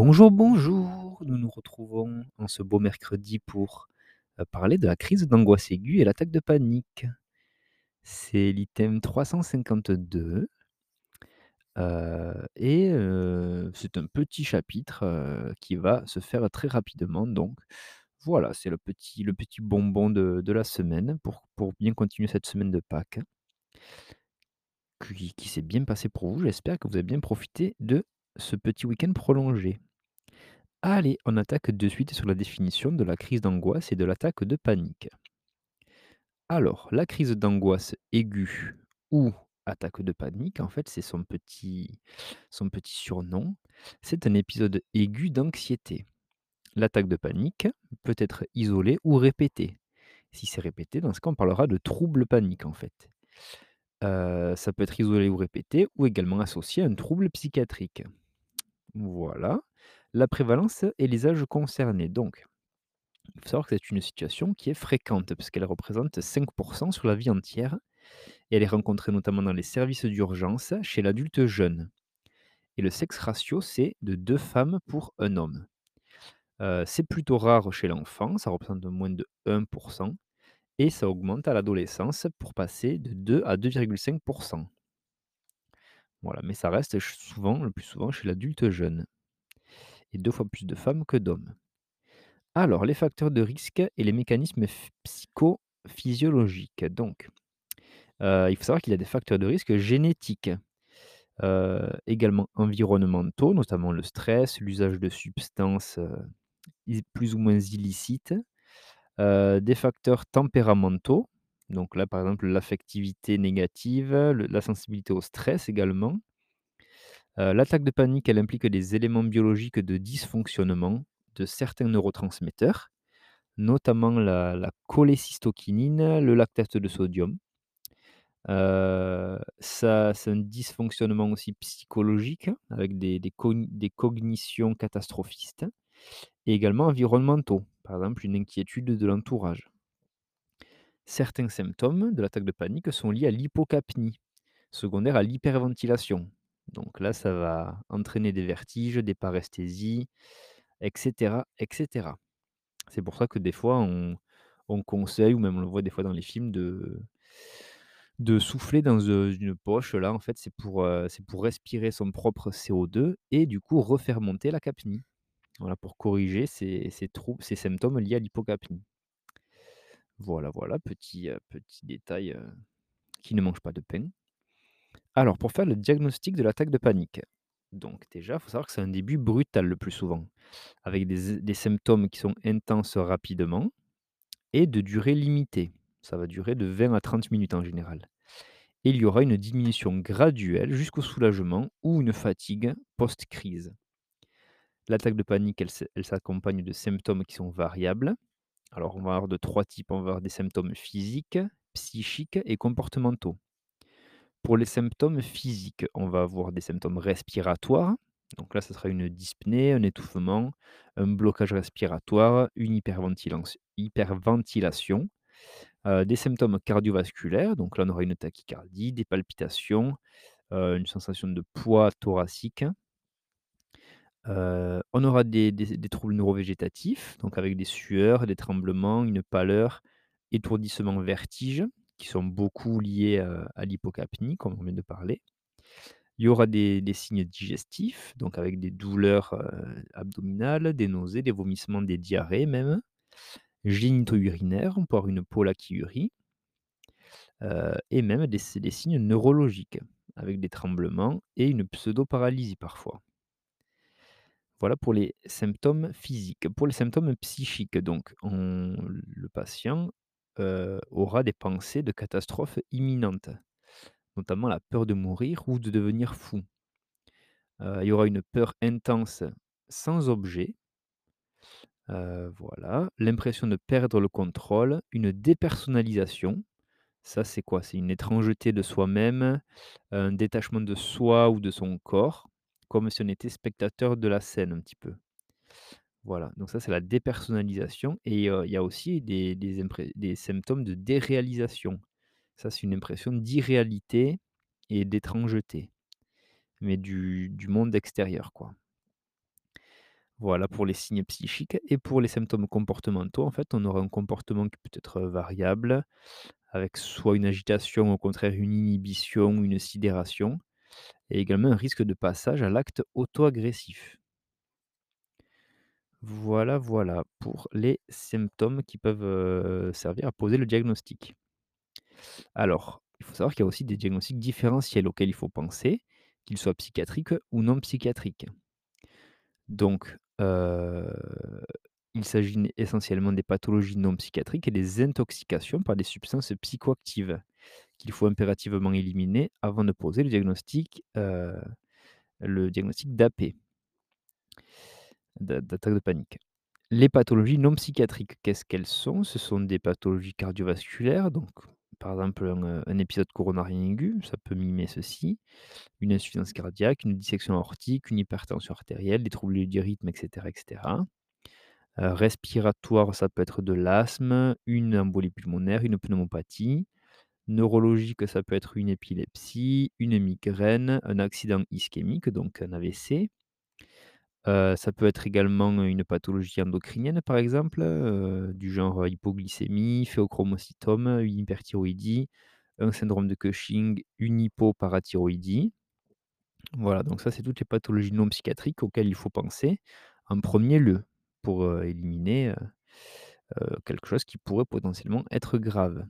Bonjour, bonjour! Nous nous retrouvons en ce beau mercredi pour, heu, parler de la crise d'angoisse aiguë et l'attaque de panique. C'est l'item 352 heu et heu, c'est un petit chapitre, qui va se faire très rapidement donc voilà, c'est le petit le petit bonbon de la semaine pour bien continuer cette semaine de Pâques qui s'est bien passée pour vous. J'espère que vous avez bien profité de ce petit week-end prolongé. Allez, on attaque de suite sur la définition de la crise d'angoisse et de l'attaque de panique. Alors, la crise d'angoisse aiguë ou attaque de panique, en fait, c'est son petit surnom. C'est un épisode aigu d'anxiété. L'attaque de panique peut être isolée ou répétée. Si c'est répété, dans ce cas, on parlera de trouble panique, en fait. Heu, ça peut être isolé ou répété ou également associé à un trouble psychiatrique. Voilà. La prévalence et les âges concernés. Donc, il faut savoir que c'est une situation qui est fréquente puisqu'elle représente 5% sur la vie entière elle est rencontrée notamment dans les services d'urgence chez l'adulte jeune. Et le sexe ratio, c'est de 2 femmes pour 1 homme. Heu, c'est plutôt rare chez l'enfant, ça représente moins de 1% et ça augmente à l'adolescence pour passer de 2 à 2,5% Voilà, mais ça reste souvent, le plus souvent chez l'adulte jeune et 2 fois plus de femmes que d'hommes. Alors, les facteurs de risque et les mécanismes ph psychophysiologiques. Donc, heu, il faut savoir qu'il y a des facteurs de risque génétiques, heu, également environnementaux, notamment le stress, l'usage de substances, heu, i plus ou moins illicites, des facteurs tempéramentaux, donc là, par exemple, l'affectivité négative, la sensibilité au stress également. Heu, l'attaque de panique, implique des éléments biologiques de dysfonctionnement de certains neurotransmetteurs, notamment la cholécystokinine, le lactate de sodium. Ça c'est un dysfonctionnement aussi psychologique avec des des cognitions catastrophistes et également environnementaux, par exemple une inquiétude de l'entourage. Certains symptômes de l'attaque de panique sont liés à l'hypocapnie, secondaire à l'hyperventilation. Donc là, ça va entraîner des vertiges, des paresthésies et cetera et cetera. C'est pour ça que des fois on on conseille ou même on le voit des fois dans les films de souffler dans, heu, une poche là, en fait, c'est pour, pour respirer son propre CO2 et du coup refaire monter la capnie. Voilà, pour corriger ces symptômes liés à l'hypocapnie. Voilà, voilà, petit, petit détail, qui ne mange pas de pain. Alors pour faire le diagnostic de l'attaque de panique, donc déjà, il faut savoir que c'est un début brutal le plus souvent, avec des symptômes qui sont intenses rapidement et de durée limitée. Ça va durer de 20 à 30 minutes en général. Et il y aura une diminution graduelle jusqu'au soulagement ou une fatigue post-crise. L'attaque de panique, elle s'accompagne de symptômes qui sont variables. Alors on va avoir de 3 types, on va avoir des symptômes physiques, psychiques et comportementaux. Pour les symptômes physiques, on va avoir des symptômes respiratoires. Donc là, ce sera une dyspnée, un étouffement, un blocage respiratoire, une hyperventilation, heu, des symptômes cardiovasculaires, donc là, on aura une tachycardie, des palpitations, heu, une sensation de poids thoracique. Heu, on aura des des des troubles neurovégétatifs, donc avec des sueurs, des tremblements, une pâleur, étourdissement, vertige, qui sont beaucoup liés, à l'hypocapnie, comme on vient de parler. Il y aura des signes digestifs, donc avec des douleurs, abdominales, des nausées, des vomissements, des diarrhées même. Génito-urinaires, on peut avoir une polachyurie, heu et même des signes neurologiques, avec des tremblements et une pseudo-paralysie parfois. Voilà pour les symptômes physiques. Pour les symptômes psychiques, donc on le patient, heu, aura des pensées de catastrophe imminente, notamment la peur de mourir ou de devenir fou. Heu, il y aura une peur intense sans objet, heu, voilà. L'impression de perdre le contrôle, une dépersonnalisation. Ça, c'est quoi? C'est une étrangeté de soi-même, un détachement de soi ou de son corps, comme si on était spectateur de la scène un petit peu. Voilà, donc ça, c'est la dépersonnalisation et il y a aussi des symptômes de déréalisation. Ça, c'est une impression d'irréalité et d'étrangeté, mais du du monde extérieur, quoi. Voilà pour les signes psychiques et pour les symptômes comportementaux, en fait, on aura un comportement qui peut être, variable, avec soit une agitation, au contraire une inhibition, une sidération et également un risque de passage à l'acte auto-agressif. Voilà, voilà pour les symptômes qui peuvent, servir à poser le diagnostic. Alors, il faut savoir qu'il y a aussi des diagnostics différentiels auxquels il faut penser, qu'ils soient psychiatriques ou non psychiatriques. Donc, il s'agit essentiellement des pathologies non psychiatriques et des intoxications par des substances psychoactives, qu'il faut impérativement éliminer avant de poser le diagnostic, le diagnostic d'AP, d'a d'attaque de panique. Les pathologies non psychiatriques, qu'est-ce qu'elles sont? Ce sont des pathologies cardiovasculaires, donc par exemple un, un épisode coronarien aigu, ça peut mimer ceci, une insuffisance cardiaque, une dissection aortique, une hypertension artérielle, des troubles du rythme et cetera et cetera. Heu, respiratoire, ça peut être de l'asthme, une embolie pulmonaire, une pneumopathie. Neurologique, ça peut être une épilepsie, une migraine, un accident ischémique, donc un AVC. Heu, ça peut être également une pathologie endocrinienne, par exemple, heu, du genre, hypoglycémie, phéochromocytome, une hyperthyroïdie, un syndrome de Cushing, une hypoparathyroïdie. Voilà, donc ça, c'est toutes les pathologies non psychiatriques auxquelles il faut penser en premier lieu pour, heu, éliminer, quelque chose qui pourrait potentiellement être grave.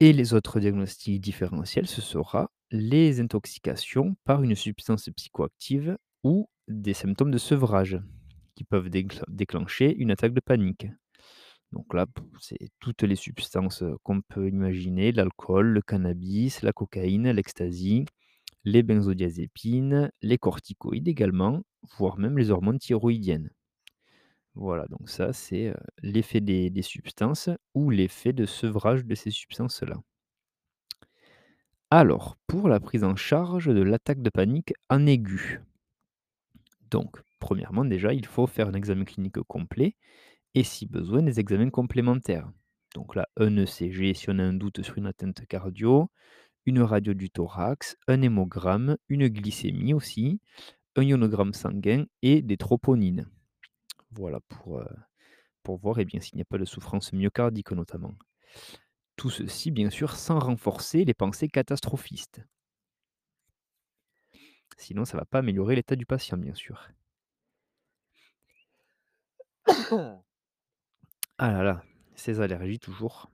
Et les autres diagnostics différentiels, ce sera les intoxications par une substance psychoactive ou des symptômes de sevrage qui peuvent déclen déclencher une attaque de panique. Donc là, c'est toutes les substances, heu, qu'on peut imaginer, l'alcool, le cannabis, la cocaïne, l'ecstasy, les benzodiazépines, les corticoïdes également, voire même les hormones thyroïdiennes. Voilà, donc ça, c'est, heu, l'effet des des substances ou l'effet de sevrage de ces substances-là. Alors, pour la prise en charge de l'attaque de panique en aigu. Donc, premièrement, déjà, il faut faire un examen clinique complet et si besoin, des examens complémentaires. Donc là, un ECG si on a un doute sur une atteinte cardio, une radio du thorax, un hémogramme, une glycémie aussi, un ionogramme sanguin et des troponines. Voilà pour, heu, pour voir, eh s'il n'y a pas de souffrance myocardique notamment. Tout ceci, bien sûr, sans renforcer les pensées catastrophistes. Sinon, ça ne va pas améliorer l'état du patient, bien sûr. Ah là là, ces allergies toujours.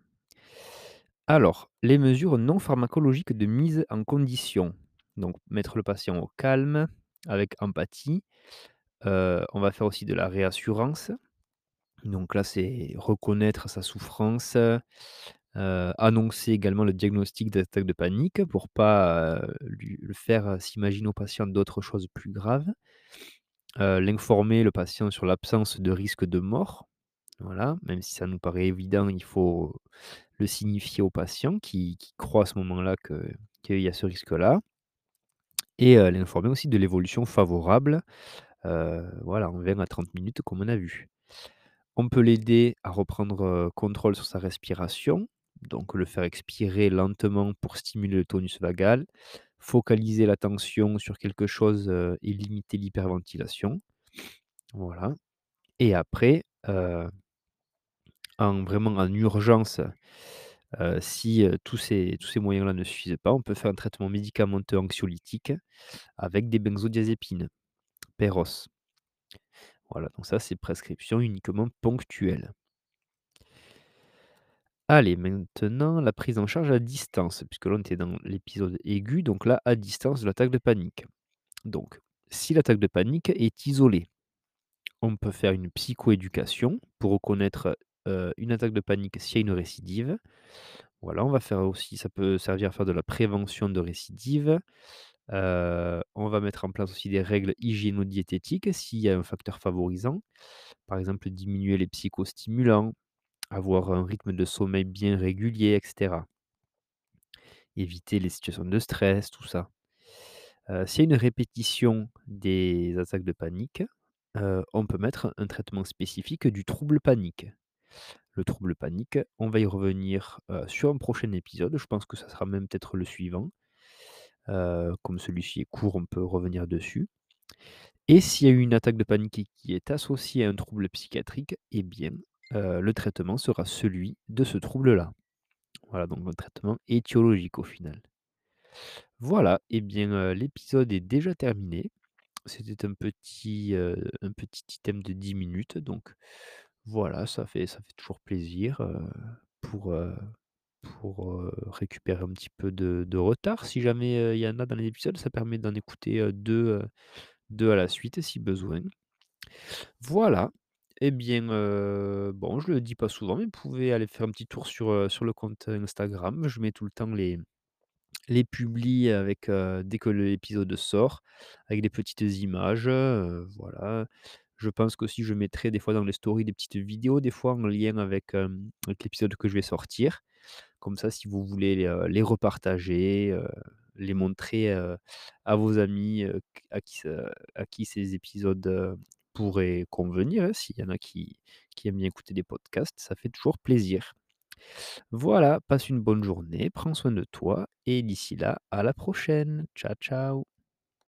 Alors, les mesures non pharmacologiques de mise en condition. Donc, mettre le patient au calme, avec empathie. Heu, on va faire aussi de la réassurance. Donc là, c'est reconnaître sa souffrance, heu, annoncer également le diagnostic d'attaque de panique pour pas, heu, lui le faire s'imaginer au patient d'autres choses plus graves. L'informer le patient sur l'absence de risque de mort. Voilà, même si ça nous paraît évident, il faut le signifier au patient qui croit à ce moment-là que qu'il y a ce risque-là et l'informer aussi de l'évolution favorable, voilà, en 20 à 30 minutes comme on a vu. On peut l'aider à reprendre, contrôle sur sa respiration, donc le faire expirer lentement pour stimuler le tonus vagal, focaliser l'attention sur quelque chose, et limiter l'hyperventilation. Voilà et après, vraiment en urgence, si, tous ces tous ces moyens-là ne suffisent pas, on peut faire un traitement médicamenteux anxiolytique avec des benzodiazépines, Péros. Voilà, donc ça, c'est prescription uniquement ponctuelle. Allez, maintenant la prise en charge à distance, puisque là, on était dans l'épisode aigu, donc là, à distance de l'attaque de panique. Donc, si l'attaque de panique est isolée, on peut faire une psychoéducation pour reconnaître, heu, une attaque de panique s'il y a une récidive. Voilà, on va faire aussi ça peut servir à faire de la prévention de récidive. Heu, on va mettre en place aussi des règles hygiéno-diététiques s'il y a un facteur favorisant. Par exemple, diminuer les psychostimulants, avoir un rythme de sommeil bien régulier et cetera. Éviter les situations de stress, tout ça. S'il y a une répétition des attaques de panique, on peut mettre un traitement spécifique du trouble panique. Le trouble panique, on va y revenir, sur un prochain épisode. Je pense que ça sera même peut-être le suivant. Comme celui-ci est court, on peut revenir dessus. Et s'il y a eu une attaque de panique qui est associée à un trouble psychiatrique, eh bien, heu, le traitement sera celui de ce trouble-là. Voilà, donc un traitement étiologique au final. Voilà, et bien, heu, l'épisode est déjà terminé. C'était un petit, petit item de 10 minutes, donc voilà, ça fait toujours plaisir, pour, récupérer un petit peu de retard. Si jamais, il y en a dans les épisodes, ça permet d'en écouter, heu, 2, heu, 2 à la suite si besoin. Voilà, et bien, heu, bon, je le dis pas souvent, mais vous pouvez aller faire un petit tour sur, heu, sur le compte Instagram. Je mets tout le temps les les avec, heu, dès que l'épisode sort, avec des petites images, voilà. Je pense qu'aussi je mettrai des fois dans les stories des petites vidéos, des fois en lien avec, avec l'épisode que je vais sortir. Comme ça, si vous voulez les, repartager, les montrer, à vos amis, à qui à qui ces épisodes, pourraient convenir, hein, s'il y en a qui aiment bien écouter des podcasts, ça fait toujours plaisir. Voilà, passe une bonne journée, prends soin de toi et d'ici là, à la prochaine. Ciao, ciao.